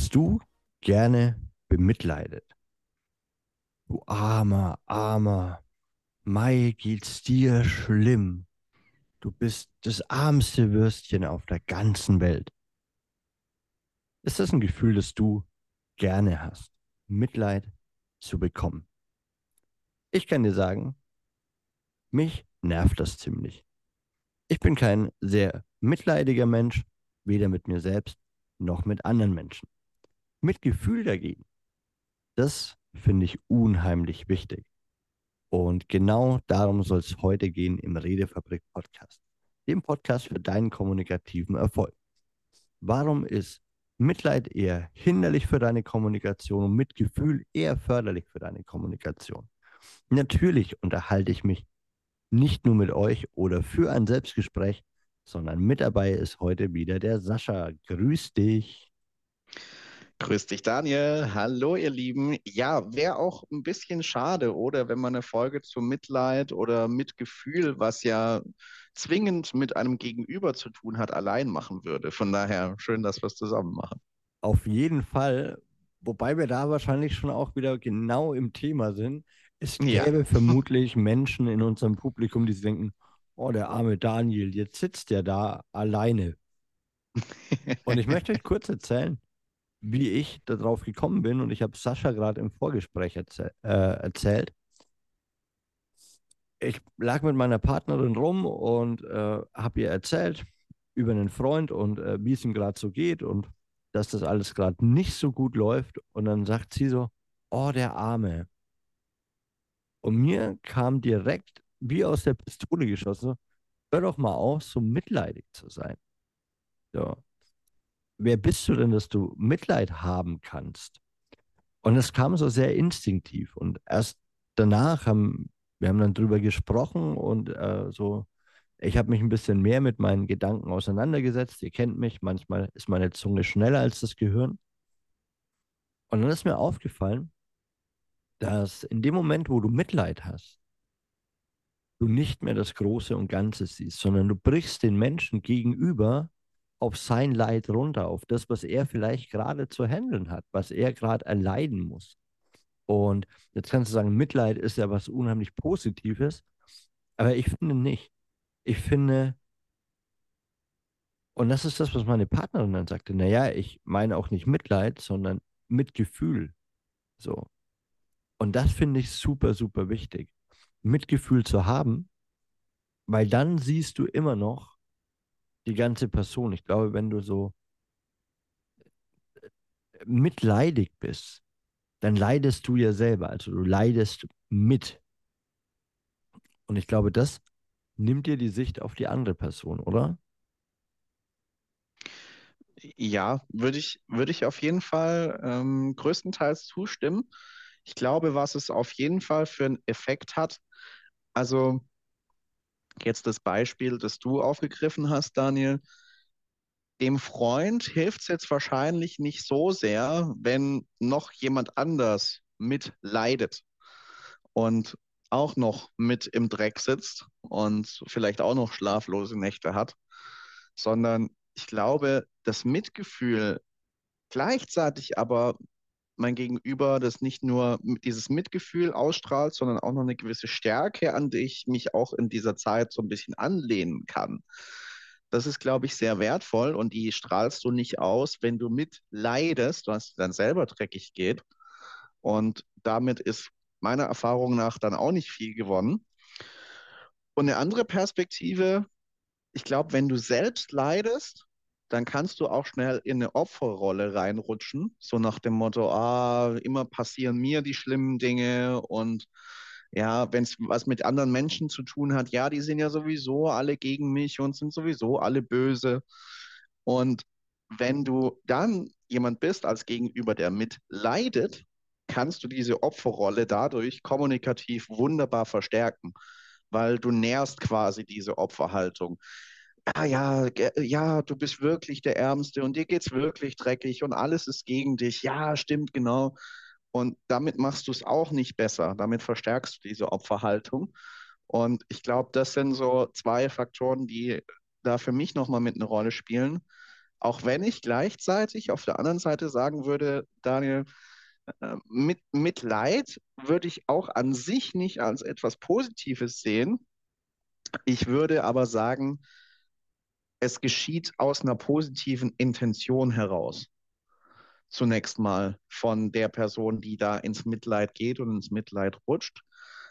Wirst du gerne bemitleidet? Du armer, armer, Mai geht's dir schlimm. Du bist das armste Würstchen auf der ganzen Welt. Ist das ein Gefühl, das du gerne hast, Mitleid zu bekommen? Ich kann dir sagen, mich nervt das ziemlich. Ich bin kein sehr mitleidiger Mensch, weder mit mir selbst noch mit anderen Menschen. Mitgefühl dagegen, das finde ich unheimlich wichtig. Und genau darum soll es heute gehen im Redefabrik Podcast, dem Podcast für deinen kommunikativen Erfolg. Warum ist Mitleid eher hinderlich für deine Kommunikation und Mitgefühl eher förderlich für deine Kommunikation? Natürlich unterhalte ich mich nicht nur mit euch oder für ein Selbstgespräch, sondern mit dabei ist heute wieder der Sascha. Grüß dich. Grüß dich, Daniel. Hallo, ihr Lieben. Ja, wäre auch ein bisschen schade, oder wenn man eine Folge zum Mitleid oder Mitgefühl, was ja zwingend mit einem Gegenüber zu tun hat, allein machen würde. Von daher schön, dass wir es zusammen machen. Auf jeden Fall, wobei wir da wahrscheinlich schon auch wieder genau im Thema sind. Es gäbe ja. vermutlich Menschen in unserem Publikum, die denken, oh, der arme Daniel, jetzt sitzt der da alleine. Und ich möchte euch kurz erzählen, wie ich darauf gekommen bin. Und ich habe Sascha gerade im Vorgespräch erzähl äh, erzählt. Ich lag mit meiner Partnerin rum und äh, habe ihr erzählt über einen Freund und äh, wie es ihm gerade so geht und dass das alles gerade nicht so gut läuft. Und dann sagt sie so, oh, der Arme. Und mir kam direkt wie aus der Pistole geschossen, hör doch mal auf, so mitleidig zu sein. So wer bist du denn, dass du Mitleid haben kannst? Und es kam so sehr instinktiv. Und erst danach haben wir haben dann drüber gesprochen und äh, so, ich habe mich ein bisschen mehr mit meinen Gedanken auseinandergesetzt. Ihr kennt mich, manchmal ist meine Zunge schneller als das Gehirn. Und dann ist mir aufgefallen, dass in dem Moment, wo du Mitleid hast, du nicht mehr das Große und Ganze siehst, sondern du brichst den Menschen gegenüber auf sein Leid runter, auf das, was er vielleicht gerade zu handeln hat, was er gerade erleiden muss. Und jetzt kannst du sagen, Mitleid ist ja was unheimlich Positives, aber ich finde nicht. Ich finde, und das ist das, was meine Partnerin dann sagte, naja, ich meine auch nicht Mitleid, sondern Mitgefühl. So. Und das finde ich super, super wichtig. Mitgefühl zu haben, weil dann siehst du immer noch, die ganze Person. Ich glaube, wenn du so mitleidig bist, dann leidest du ja selber. Also du leidest mit. Und ich glaube, das nimmt dir die Sicht auf die andere Person, oder? Ja, würde ich, würde ich auf jeden Fall ähm, größtenteils zustimmen. Ich glaube, was es auf jeden Fall für einen Effekt hat, also Jetzt das Beispiel, das du aufgegriffen hast, Daniel. Dem Freund hilft es jetzt wahrscheinlich nicht so sehr, wenn noch jemand anders mitleidet und auch noch mit im Dreck sitzt und vielleicht auch noch schlaflose Nächte hat, sondern ich glaube, das Mitgefühl gleichzeitig aber mein Gegenüber das nicht nur dieses Mitgefühl ausstrahlt, sondern auch noch eine gewisse Stärke, an die ich mich auch in dieser Zeit so ein bisschen anlehnen kann. Das ist, glaube ich, sehr wertvoll und die strahlst du nicht aus, wenn du mitleidest, was dann selber dreckig geht. Und damit ist meiner Erfahrung nach dann auch nicht viel gewonnen. Und eine andere Perspektive, ich glaube, wenn du selbst leidest, dann kannst du auch schnell in eine Opferrolle reinrutschen, so nach dem Motto, ah, immer passieren mir die schlimmen Dinge und ja, wenn es was mit anderen Menschen zu tun hat, ja, die sind ja sowieso alle gegen mich und sind sowieso alle böse. Und wenn du dann jemand bist als Gegenüber, der mitleidet, kannst du diese Opferrolle dadurch kommunikativ wunderbar verstärken, weil du nährst quasi diese Opferhaltung ah ja, ja, du bist wirklich der Ärmste und dir geht's wirklich dreckig und alles ist gegen dich. Ja, stimmt, genau. Und damit machst du es auch nicht besser. Damit verstärkst du diese Opferhaltung. Und ich glaube, das sind so zwei Faktoren, die da für mich nochmal mit eine Rolle spielen. Auch wenn ich gleichzeitig auf der anderen Seite sagen würde, Daniel, äh, mit Mitleid würde ich auch an sich nicht als etwas Positives sehen. Ich würde aber sagen, es geschieht aus einer positiven Intention heraus. Zunächst mal von der Person, die da ins Mitleid geht und ins Mitleid rutscht.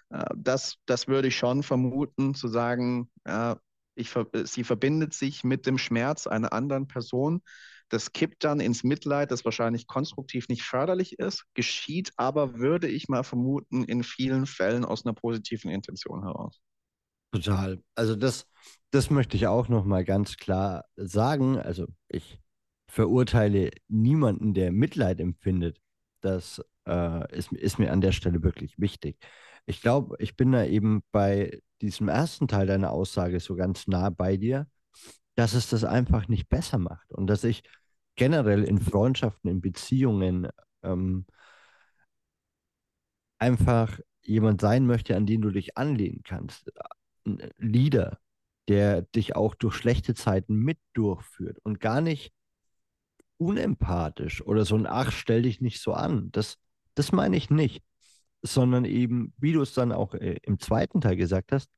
Äh, das, das würde ich schon vermuten, zu sagen, ja, ich, sie verbindet sich mit dem Schmerz einer anderen Person. Das kippt dann ins Mitleid, das wahrscheinlich konstruktiv nicht förderlich ist, geschieht aber, würde ich mal vermuten, in vielen Fällen aus einer positiven Intention heraus. Total. Also das, das möchte ich auch noch mal ganz klar sagen. Also ich verurteile niemanden, der Mitleid empfindet. Das äh, ist, ist mir an der Stelle wirklich wichtig. Ich glaube, ich bin da eben bei diesem ersten Teil deiner Aussage so ganz nah bei dir, dass es das einfach nicht besser macht und dass ich generell in Freundschaften, in Beziehungen ähm, einfach jemand sein möchte, an den du dich anlehnen kannst. Ein Leader, der dich auch durch schlechte Zeiten mit durchführt und gar nicht unempathisch oder so ein Ach, stell dich nicht so an. Das, das meine ich nicht, sondern eben, wie du es dann auch äh, im zweiten Teil gesagt hast,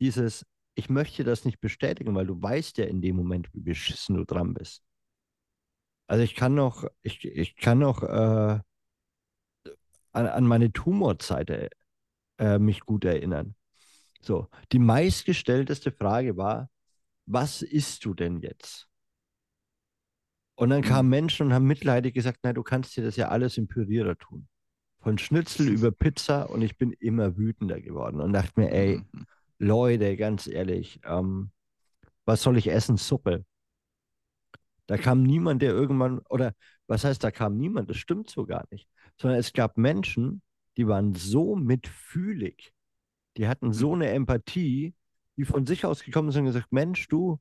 dieses, ich möchte das nicht bestätigen, weil du weißt ja in dem Moment, wie beschissen du dran bist. Also ich kann noch, ich, ich kann noch äh, an, an meine Tumorzeit äh, mich gut erinnern. So, die meistgestellteste Frage war, was isst du denn jetzt? Und dann kamen mhm. Menschen und haben mitleidig gesagt, nein, du kannst dir das ja alles im Pürierer tun. Von Schnitzel über Pizza und ich bin immer wütender geworden und dachte mir, ey, mhm. Leute, ganz ehrlich, ähm, was soll ich essen? Suppe. Da kam niemand, der irgendwann, oder was heißt, da kam niemand, das stimmt so gar nicht, sondern es gab Menschen, die waren so mitfühlig, die hatten so eine Empathie, die von sich aus gekommen sind und gesagt, Mensch, du,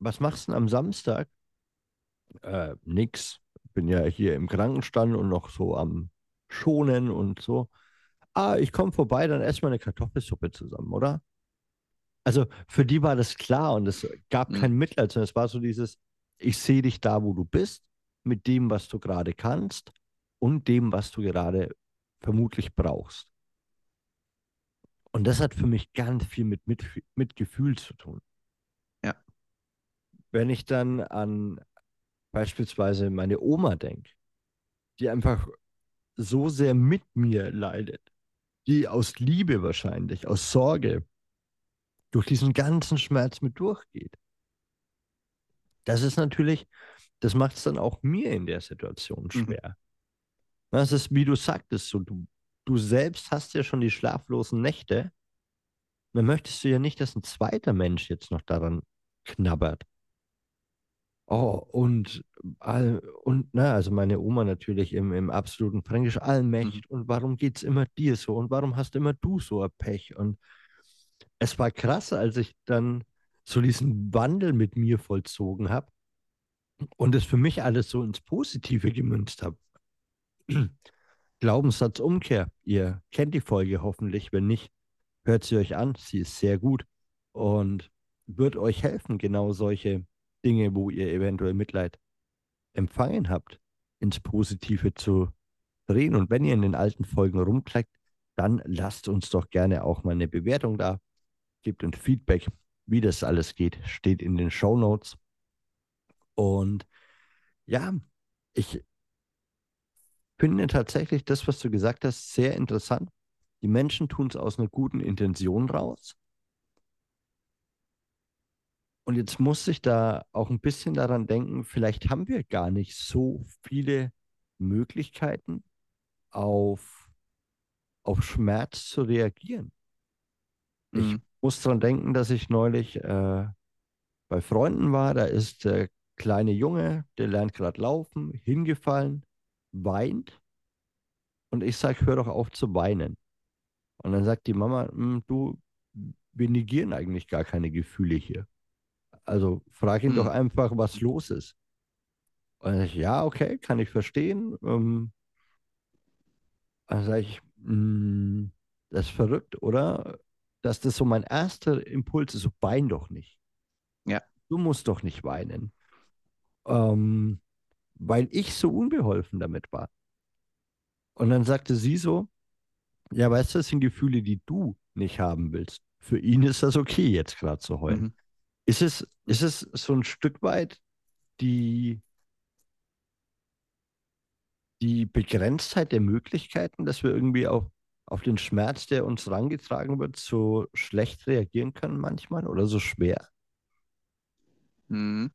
was machst du denn am Samstag? Äh, nix. Bin ja hier im Krankenstand und noch so am Schonen und so ah, ich komme vorbei, dann essen wir eine Kartoffelsuppe zusammen, oder? Also für die war das klar und es gab mhm. kein Mitleid, sondern es war so dieses, ich sehe dich da, wo du bist, mit dem, was du gerade kannst und dem, was du gerade vermutlich brauchst. Und das hat für mich ganz viel mit, mit, mit Gefühl zu tun. Ja. Wenn ich dann an beispielsweise meine Oma denke, die einfach so sehr mit mir leidet, die aus Liebe wahrscheinlich, aus Sorge durch diesen ganzen Schmerz mit durchgeht. Das ist natürlich, das macht es dann auch mir in der Situation mhm. schwer. Mhm. Das ist, wie du sagtest, so, du, du selbst hast ja schon die schlaflosen Nächte. Dann möchtest du ja nicht, dass ein zweiter Mensch jetzt noch daran knabbert. Oh, und, all, und na, also meine Oma natürlich im, im absoluten Fränkisch allmächtig. Mhm. Und warum geht es immer dir so? Und warum hast immer du so ein Pech? Und es war krass, als ich dann so diesen Wandel mit mir vollzogen habe und es für mich alles so ins Positive gemünzt habe. Glaubenssatzumkehr. Ihr kennt die Folge hoffentlich. Wenn nicht, hört sie euch an. Sie ist sehr gut und wird euch helfen, genau solche Dinge, wo ihr eventuell Mitleid empfangen habt, ins Positive zu drehen. Und wenn ihr in den alten Folgen rumklickt, dann lasst uns doch gerne auch mal eine Bewertung da. Gebt uns Feedback, wie das alles geht, steht in den Show Notes. Und ja, ich finde tatsächlich das, was du gesagt hast, sehr interessant. Die Menschen tun es aus einer guten Intention raus. Und jetzt muss ich da auch ein bisschen daran denken, vielleicht haben wir gar nicht so viele Möglichkeiten, auf, auf Schmerz zu reagieren. Mhm. Ich muss daran denken, dass ich neulich äh, bei Freunden war. Da ist der kleine Junge, der lernt gerade laufen, hingefallen, weint. Und ich sage, hör doch auf zu weinen. Und dann sagt die Mama, hm, du, wir negieren eigentlich gar keine Gefühle hier. Also frag ihn hm. doch einfach, was los ist. Und ich, ja, okay, kann ich verstehen. Ähm, dann sage ich, mh, hm, das ist verrückt, oder? Dass das so mein erster Impuls ist, so wein doch nicht. Ja. Du musst doch nicht weinen. ähm, weil ich so unbeholfen damit war. Und dann sagte sie so, ja, weißt du, das sind Gefühle, die du nicht haben willst. Für ihn ist das okay, jetzt gerade zu heulen. Mhm. Ist, es, ist es so ein Stück weit die, die Begrenztheit der Möglichkeiten, dass wir irgendwie auf, auf den Schmerz, der uns rangetragen wird, so schlecht reagieren können manchmal oder so schwer? Mhm.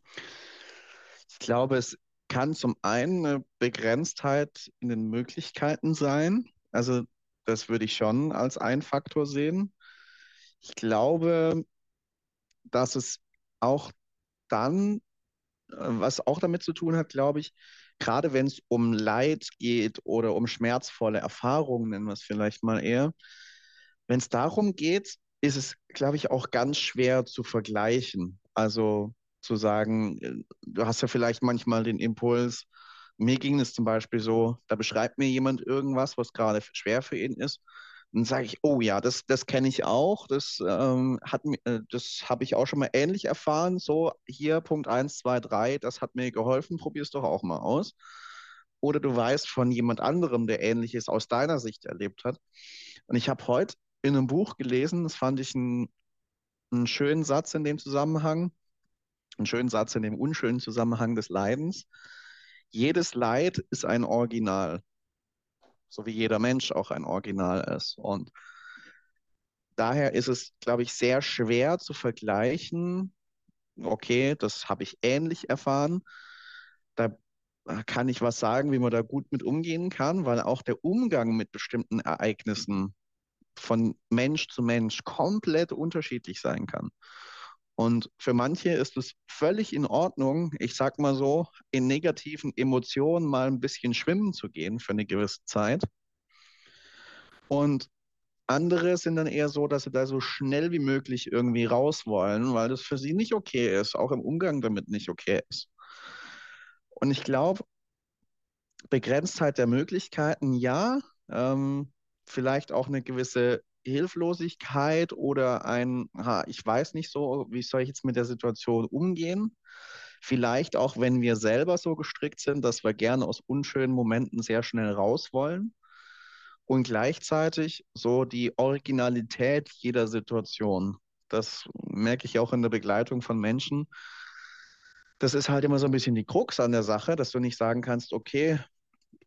Ich glaube, es kann zum einen eine Begrenztheit in den Möglichkeiten sein. Also das würde ich schon als einen Faktor sehen. Ich glaube, dass es auch dann, äh, was auch damit zu tun hat, glaube ich, gerade wenn es um Leid geht oder um schmerzvolle Erfahrungen, nennen wir es vielleicht mal eher, wenn es darum geht, ist es, glaube ich, auch ganz schwer zu vergleichen. Also zu sagen, äh, du hast ja vielleicht manchmal den Impuls, mir ging es zum Beispiel so, da beschreibt mir jemand irgendwas, was gerade schwer für ihn ist. Dann sage ich, oh ja, das, das kenne ich auch, das, ähm, äh, das habe ich auch schon mal ähnlich erfahren. So, hier Punkt 1, 2, 3, das hat mir geholfen, probier es doch auch mal aus. Oder du weißt von jemand anderem, der Ähnliches aus deiner Sicht erlebt hat. Und ich habe heute in einem Buch gelesen, das fand ich einen, einen schönen Satz in dem Zusammenhang, einen schönen Satz in dem unschönen Zusammenhang des Leidens. Jedes Leid ist ein Original, so wie jeder Mensch auch ein Original ist. Und daher ist es, glaube ich, sehr schwer zu vergleichen. Okay, das habe ich ähnlich erfahren. Da kann ich was sagen, wie man da gut mit umgehen kann, weil auch der Umgang mit bestimmten Ereignissen von Mensch zu Mensch komplett unterschiedlich sein kann. Und für manche ist es völlig in Ordnung, ich sag mal so, in negativen Emotionen mal ein bisschen schwimmen zu gehen für eine gewisse Zeit. Und andere sind dann eher so, dass sie da so schnell wie möglich irgendwie raus wollen, weil das für sie nicht okay ist, auch im Umgang damit nicht okay ist. Und ich glaube, Begrenztheit der Möglichkeiten, ja, ähm, vielleicht auch eine gewisse Hilflosigkeit oder ein, ha, ich weiß nicht so, wie soll ich jetzt mit der Situation umgehen? Vielleicht auch, wenn wir selber so gestrickt sind, dass wir gerne aus unschönen Momenten sehr schnell raus wollen. Und gleichzeitig so die Originalität jeder Situation. Das merke ich auch in der Begleitung von Menschen. Das ist halt immer so ein bisschen die Krux an der Sache, dass du nicht sagen kannst, okay,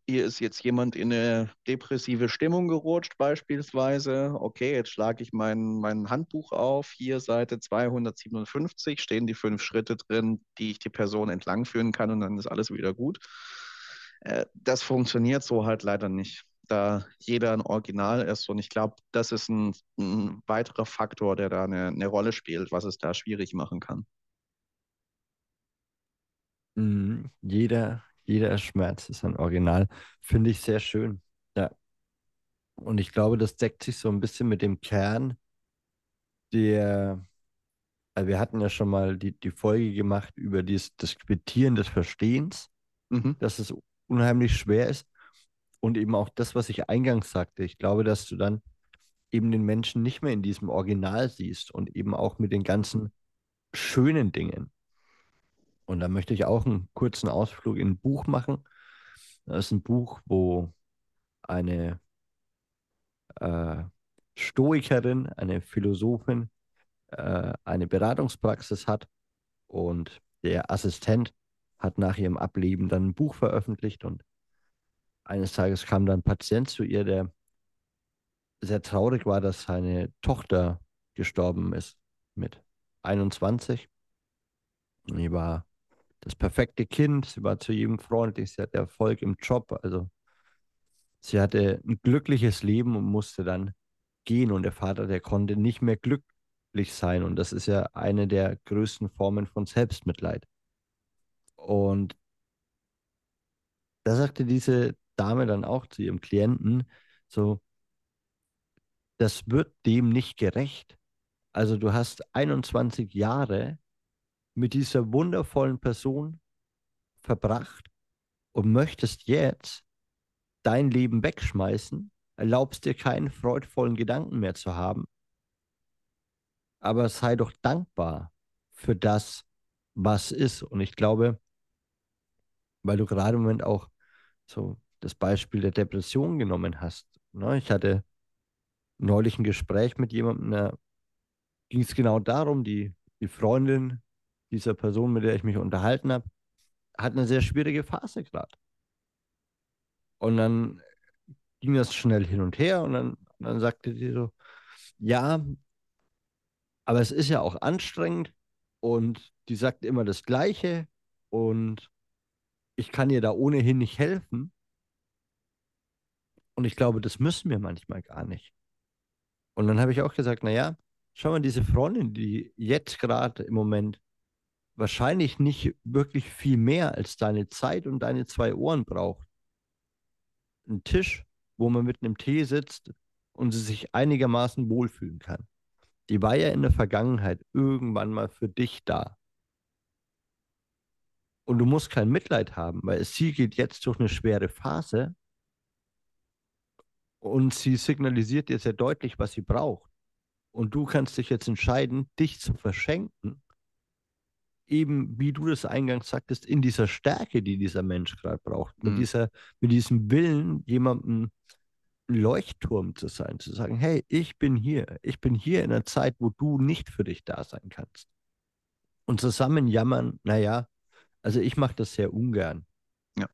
hier ist jetzt jemand in eine depressive Stimmung gerutscht beispielsweise. Okay, jetzt schlage ich mein, mein Handbuch auf. Hier Seite 257 stehen die fünf Schritte drin, die ich die Person entlangführen kann und dann ist alles wieder gut. Äh, das funktioniert so halt leider nicht, da jeder ein Original ist. Und ich glaube, das ist ein, ein, weiterer Faktor, der da eine, eine Rolle spielt, was es da schwierig machen kann. Mhm. Jeder, jeder Schmerz ist ein Original. Finde ich sehr schön. Ja. Und ich glaube, das deckt sich so ein bisschen mit dem Kern der, also wir hatten ja schon mal die, die Folge gemacht über dies, das Quittieren des Verstehens, mhm. dass es unheimlich schwer ist. Und eben auch das, was ich eingangs sagte. Ich glaube, dass du dann eben den Menschen nicht mehr in diesem Original siehst und eben auch mit den ganzen schönen Dingen. Und da möchte ich auch einen kurzen Ausflug in ein Buch machen. Das ist ein Buch, wo eine äh, Stoikerin, eine Philosophin, äh, eine Beratungspraxis hat und der Assistent hat nach ihrem Ableben dann ein Buch veröffentlicht und eines Tages kam dann ein Patient zu ihr, der sehr traurig war, dass seine Tochter gestorben ist mit 21. Und die war das perfekte Kind, sie war zu jedem freundlich, sie hatte Erfolg im Job, also sie hatte ein glückliches Leben und musste dann gehen. Und der Vater, der konnte nicht mehr glücklich sein. Und das ist ja eine der größten Formen von Selbstmitleid. Und da sagte diese Dame dann auch zu ihrem Klienten so, das wird dem nicht gerecht. Also du hast 21 Jahre mit dieser wundervollen Person verbracht und möchtest jetzt dein Leben wegschmeißen, erlaubst dir keinen freudvollen Gedanken mehr zu haben. Aber sei doch dankbar für das, was ist. Und ich glaube, weil du gerade im Moment auch so das Beispiel der Depression genommen hast. Ne? Ich hatte neulich ein Gespräch mit jemandem, da ging es genau darum, die, die Freundin dieser Person, mit der ich mich unterhalten habe, hat eine sehr schwierige Phase gerade. Und dann ging das schnell hin und her und dann, dann sagte sie so, ja, aber es ist ja auch anstrengend und die sagt immer das Gleiche und ich kann ihr da ohnehin nicht helfen. Und ich glaube, das müssen wir manchmal gar nicht. Und dann habe ich auch gesagt, naja, schau mal, diese Freundin, die jetzt gerade im Moment wahrscheinlich nicht wirklich viel mehr als deine Zeit und deine zwei Ohren braucht. Ein Tisch, wo man mit einem Tee sitzt und sie sich einigermaßen wohlfühlen kann. Die war ja in der Vergangenheit irgendwann mal für dich da. Und du musst kein Mitleid haben, weil sie geht jetzt durch eine schwere Phase und sie signalisiert dir sehr deutlich, was sie braucht. Und du kannst dich jetzt entscheiden, dich zu verschenken, eben wie du das eingangs sagtest, in dieser Stärke, die dieser Mensch gerade braucht, mhm. mit, dieser, mit diesem Willen, jemandem ein Leuchtturm zu sein, zu sagen, hey, ich bin hier, ich bin hier in einer Zeit, wo du nicht für dich da sein kannst. Und zusammen jammern, naja, also ich mache das sehr ungern. Ja.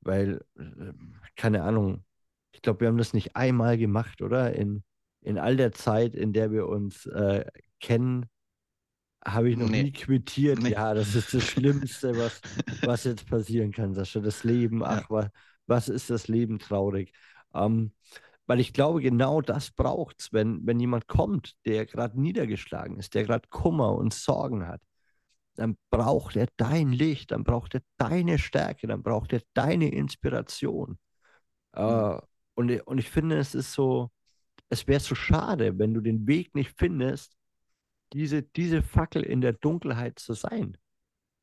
Weil, äh, keine Ahnung, ich glaube, wir haben das nicht einmal gemacht, oder? In, in all der Zeit, in der wir uns äh, kennen, habe ich noch nee. nie quittiert. Nee. Ja, das ist das Schlimmste, was, was jetzt passieren kann, Sascha. Das Leben, ach, ja. was, was ist das Leben traurig? Ähm, weil ich glaube, genau das braucht es, wenn, wenn jemand kommt, der gerade niedergeschlagen ist, der gerade Kummer und Sorgen hat dann braucht er dein Licht, dann braucht er deine Stärke, dann braucht er deine Inspiration. Mhm. Uh, und, und ich finde, es ist so, es wäre so schade, wenn du den Weg nicht findest, diese, diese Fackel in der Dunkelheit zu sein.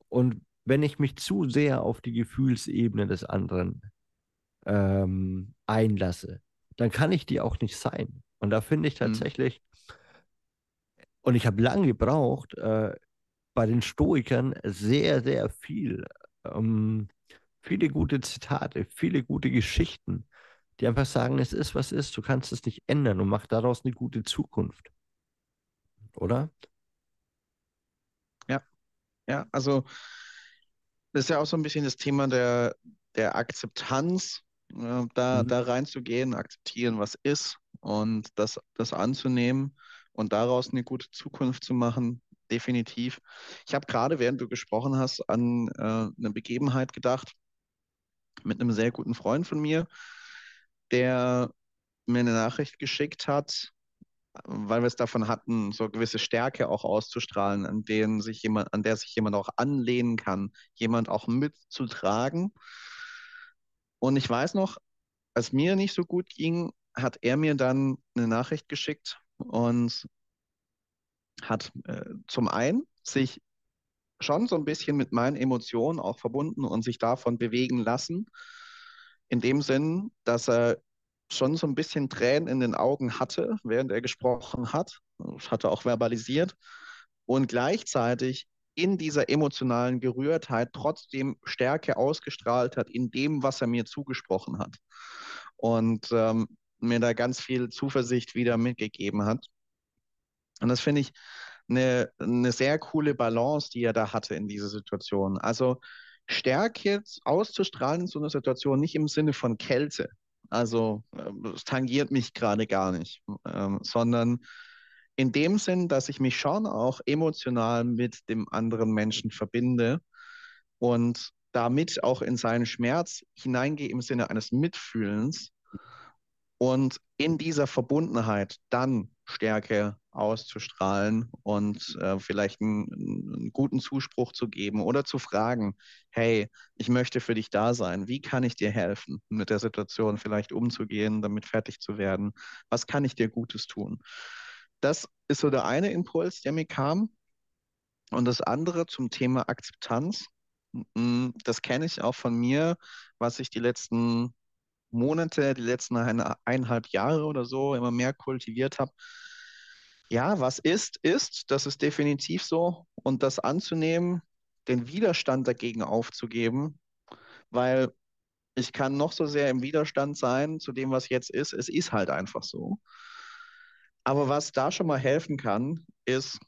Und wenn ich mich zu sehr auf die Gefühlsebene des anderen ähm, einlasse, dann kann ich die auch nicht sein. Und da finde ich mhm. tatsächlich, mhm. und ich habe lange gebraucht, äh, bei den Stoikern sehr, sehr viel. Ähm, viele gute Zitate, viele gute Geschichten, die einfach sagen, es ist, was ist, du kannst es nicht ändern und mach daraus eine gute Zukunft. Oder? Ja, ja, also das ist ja auch so ein bisschen das Thema der, der Akzeptanz, äh, da, mhm. da reinzugehen, akzeptieren, was ist und das, das anzunehmen und daraus eine gute Zukunft zu machen definitiv. Ich habe gerade, während du gesprochen hast, an äh, eine Begebenheit gedacht mit einem sehr guten Freund von mir, der mir eine Nachricht geschickt hat, weil wir es davon hatten, so gewisse Stärke auch auszustrahlen, an denen sich jemand, an der sich jemand auch anlehnen kann, jemand auch mitzutragen. Und ich weiß noch, als mir nicht so gut ging, hat er mir dann eine Nachricht geschickt und hat äh, zum einen sich schon so ein bisschen mit meinen Emotionen auch verbunden und sich davon bewegen lassen. In dem Sinn, dass er schon so ein bisschen Tränen in den Augen hatte, während er gesprochen hat. Das hat er auch verbalisiert. Und gleichzeitig in dieser emotionalen Gerührtheit trotzdem Stärke ausgestrahlt hat in dem, was er mir zugesprochen hat. Und ähm, mir da ganz viel Zuversicht wieder mitgegeben hat. Und das finde ich eine, eine sehr coole Balance, die er da hatte in dieser Situation. Also Stärke auszustrahlen in so einer Situation, nicht im Sinne von Kälte. Also ähm, es tangiert mich gerade gar nicht, ähm, sondern in dem Sinn, dass ich mich schon auch emotional mit dem anderen Menschen verbinde und damit auch in seinen Schmerz hineingehe im Sinne eines Mitfühlens und in dieser Verbundenheit dann Stärke auszustrahlen und äh, vielleicht einen, einen, guten Zuspruch zu geben oder zu fragen, hey, ich möchte für dich da sein, wie kann ich dir helfen, mit der Situation vielleicht umzugehen, damit fertig zu werden, was kann ich dir Gutes tun? Das ist so der eine Impuls, der mir kam. Und das andere zum Thema Akzeptanz, das kenne ich auch von mir, was ich die letzten Monate, die letzten eineinhalb Jahre oder so immer mehr kultiviert habe. Ja, was ist, ist, das ist definitiv so. Und das anzunehmen, den Widerstand dagegen aufzugeben weil ich kann noch so sehr im Widerstand sein zu dem, was jetzt ist. Es ist halt einfach so. Aber was da schon mal helfen kann, ist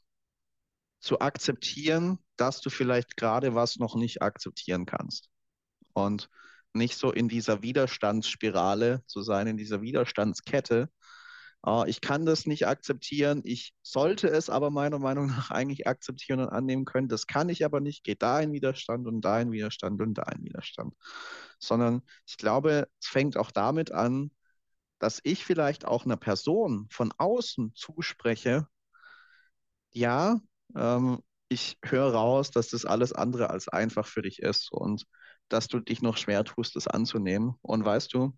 zu akzeptieren, dass du vielleicht gerade was noch nicht akzeptieren kannst. Und nicht so in dieser Widerstandsspirale zu sein, in dieser Widerstandskette. Uh, ich kann das nicht akzeptieren, ich sollte es aber meiner Meinung nach eigentlich akzeptieren und annehmen können. Das kann ich aber nicht, geht da in Widerstand und da in Widerstand und da in Widerstand. Sondern ich glaube, es fängt auch damit an, dass ich vielleicht auch einer Person von außen zuspreche, ja, ähm, ich höre raus, dass das alles andere als einfach für dich ist und dass du dich noch schwer tust, das anzunehmen. Und weißt du,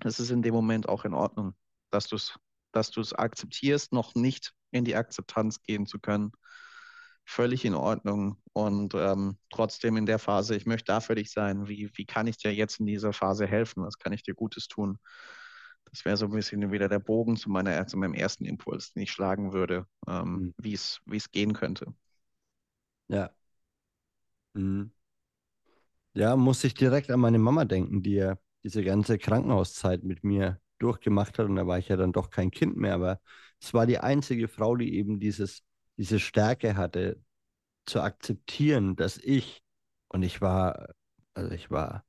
es ist in dem Moment auch in Ordnung, dass du es dass du es akzeptierst, noch nicht in die Akzeptanz gehen zu können. Völlig in Ordnung. Und ähm, trotzdem in der Phase, ich möchte da für dich sein. Wie, wie kann ich dir jetzt in dieser Phase helfen? Was kann ich dir Gutes tun? Das wäre so ein bisschen wieder der Bogen zu, meiner, zu meinem ersten Impuls, den ich schlagen würde, ähm, mhm. wie es gehen könnte. Ja. Mhm. Ja, muss ich direkt an meine Mama denken, die ja diese ganze Krankenhauszeit mit mir durchgemacht hat. Und da war ich ja dann doch kein Kind mehr, aber es war die einzige Frau, die eben dieses, diese Stärke hatte, zu akzeptieren, dass ich, und ich war, also ich war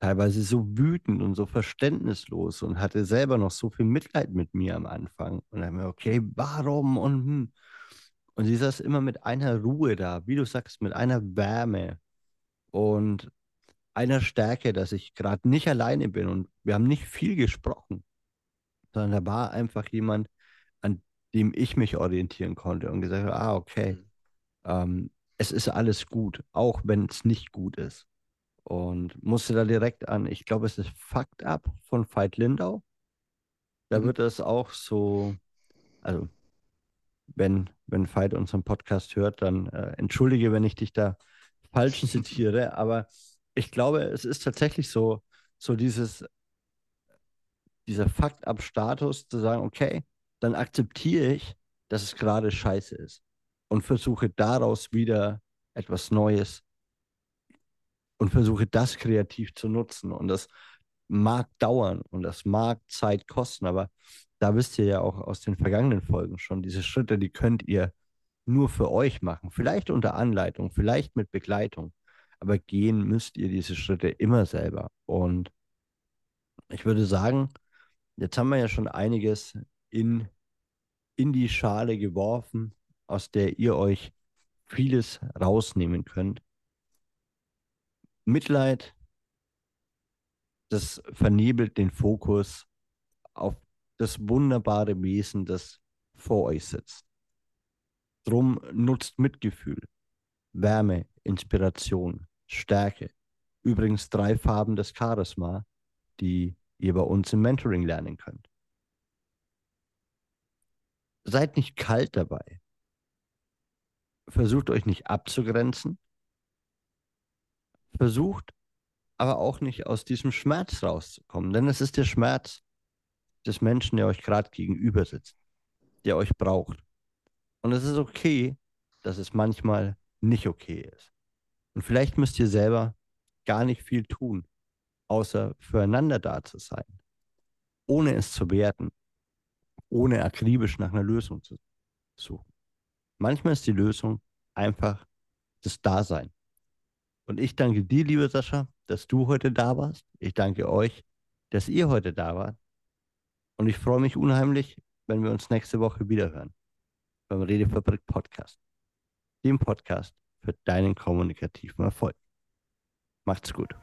teilweise so wütend und so verständnislos und hatte selber noch so viel Mitleid mit mir am Anfang. Und dann mir, okay, warum? Und, hm. und sie saß immer mit einer Ruhe da, wie du sagst, mit einer Wärme und einer Stärke, dass ich gerade nicht alleine bin. Und wir haben nicht viel gesprochen, sondern da war einfach jemand, an dem ich mich orientieren konnte und gesagt habe, ah, okay, mhm. ähm, es ist alles gut, auch wenn es nicht gut ist und musste da direkt an, ich glaube, es ist Fucked Up von Veit Lindau. Da mhm. wird es auch so, also wenn, wenn Veit unseren Podcast hört, dann äh, entschuldige, wenn ich dich da falsch zitiere, aber ich glaube, es ist tatsächlich so, so dieses, dieser Fucked Up Status zu sagen, okay, dann akzeptiere ich, dass es gerade scheiße ist und versuche daraus wieder etwas Neues und versuche das kreativ zu nutzen. Und das mag dauern und das mag Zeit kosten, aber da wisst ihr ja auch aus den vergangenen Folgen schon, diese Schritte, die könnt ihr nur für euch machen. Vielleicht unter Anleitung, vielleicht mit Begleitung, aber gehen müsst ihr diese Schritte immer selber. Und ich würde sagen, jetzt haben wir ja schon einiges in, in die Schale geworfen, aus der ihr euch vieles rausnehmen könnt. Mitleid, das vernebelt den Fokus auf das wunderbare Wesen, das vor euch sitzt. Drum nutzt Mitgefühl, Wärme, Inspiration, Stärke. Übrigens drei Farben des Charisma, die ihr bei uns im Mentoring lernen könnt. Seid nicht kalt dabei. Versucht euch nicht abzugrenzen, versucht, aber auch nicht aus diesem Schmerz rauszukommen. Denn es ist der Schmerz des Menschen, der euch gerade gegenüber sitzt, der euch braucht. Und es ist okay, dass es manchmal nicht okay ist. Und vielleicht müsst ihr selber gar nicht viel tun, außer füreinander da zu sein, ohne es zu werten, ohne akribisch nach einer Lösung zu suchen. Manchmal ist die Lösung einfach das Dasein. Und ich danke dir, liebe Sascha, dass du heute da warst. Ich danke euch, dass ihr heute da wart. Und ich freue mich unheimlich, wenn wir uns nächste Woche wiederhören beim Redefabrik Podcast. Dem Podcast für deinen kommunikativen Erfolg. Macht's gut.